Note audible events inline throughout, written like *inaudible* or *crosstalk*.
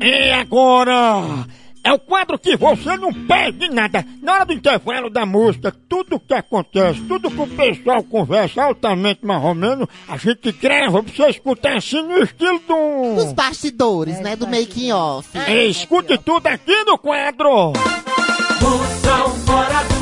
E agora? É o quadro que você não perde nada. Na hora do intervalo da música, tudo que acontece, tudo que o pessoal conversa altamente marromeno, a gente grava pra você escutar assim no estilo do... Dos bastidores, né? Do making off. É, escute tudo aqui no quadro. Moção fora do.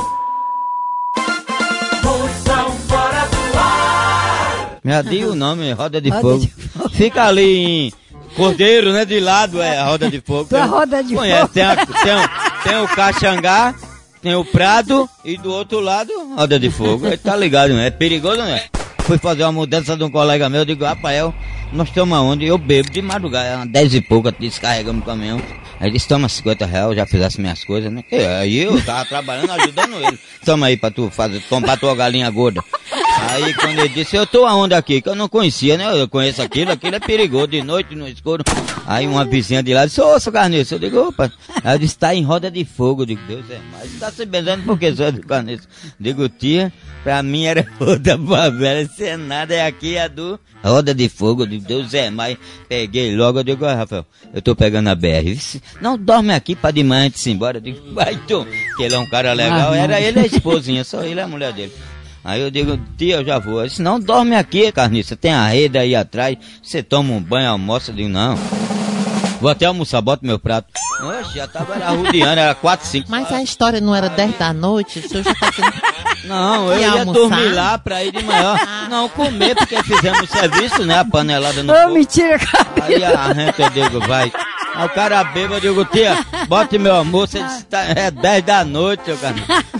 Moção fora do ar. Já dei o nome, Roda de Fogo. Fica ali em Cordeiro, né? De lado é a Roda de Fogo. *laughs* Da Roda de Conhece, Fogo. Tem, a- tem o- tem o Caxangá, tem o Prado e do outro lado, Roda de Fogo. Ele tá ligado, né? É perigoso, né? Fui fazer uma mudança de um colega meu, eu digo, Rafael, nós estamos aonde? Eu bebo de madrugada, umas 10 e pouca, descarregamos o caminhão. Aí disse, toma 50 reais, já fizesse minhas coisas, né? Que Aí eu tava trabalhando, ajudando ele. Toma aí pra tu fazer, comprar tua galinha gorda. Aí quando ele disse, eu tô aonde aqui? Que eu não conhecia, né? Eu conheço aquilo, aquilo é perigoso, de noite, no escuro. Aí uma vizinha de lá disse, ô, seu carniço, eu digo, opa. Aí eu disse, tá em roda de fogo. Eu digo, Deus é mais. Tá se benzendo por que, seu carniço? Digo, tia, pra mim era *laughs* outra favela, isso é nada, é aqui a do roda de fogo. Eu digo, Deus é mais. Peguei logo, eu digo, ó, Rafael, eu tô pegando a BR. Disse, Não, dorme aqui pra de manhã antes de ir embora. Eu digo, vai tu, que ele é um cara legal. Era ele a esposinha, só ele e a mulher dele. Aí eu digo, tia, eu já vou. Disse, não, dorme aqui, carniça. Tem a rede aí atrás. Você toma um banho, almoça. Eu digo, não. Vou até almoçar, bota meu prato. Oxe, já tava era rodeando, era 4, 5. Mas a história não era 10 da noite, o senhor já tá. Não, eu Ia dormir lá pra ir de manhã. Não, comer, porque fizemos o serviço, né? A panelada no Ô, fogo. mentira, cara. Aí a gente, eu digo, vai. Aí o cara bêbado, eu digo, tia, bote meu almoço, ele disse, tá, é 10 da noite, seu cara.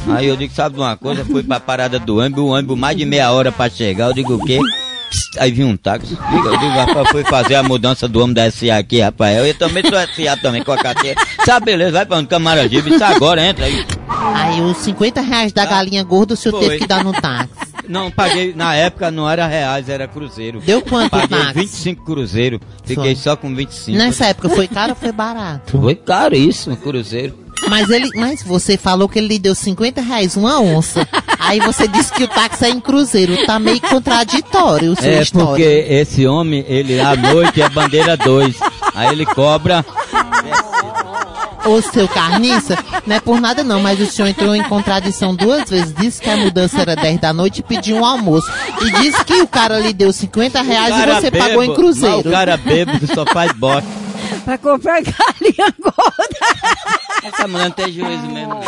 Aí eu digo, sabe de uma coisa? Fui pra parada do ônibus, o ônibus mais de meia hora pra chegar, eu digo, o quê? Aí vi um táxi, eu digo, rapaz, fui fazer a mudança do homem da SA aqui, Rafael. Eu também sou SA também, com a carteira. Tá, beleza, vai pra onde? Camaragibe, isso agora, entra aí. Aí os 50 reais da galinha gorda o senhor Foi. teve que dar no táxi. Não, paguei, na época não era reais, era cruzeiro. Deu quanto Paguei táxi? 25 cruzeiro, fiquei Foi. só com 25. Nessa época foi caro ou foi barato? Foi caro isso, um cruzeiro. Mas ele, mas você falou que ele lhe deu 50 reais, uma onça. Aí você disse que o táxi é em cruzeiro. Tá meio contraditório o seu É história. porque esse homem, ele à noite é bandeira 2. Aí ele cobra. Ô, seu carniça, não é por nada não, mas o senhor entrou em contradição duas vezes. Disse que a mudança era 10 da noite e pediu um almoço. E disse que o cara lhe deu 50 reais e você bebo, pagou em mas cruzeiro. O cara bêbado só faz bosta. Pra comprar galinha gorda. Essa mulher não tem juízo mesmo.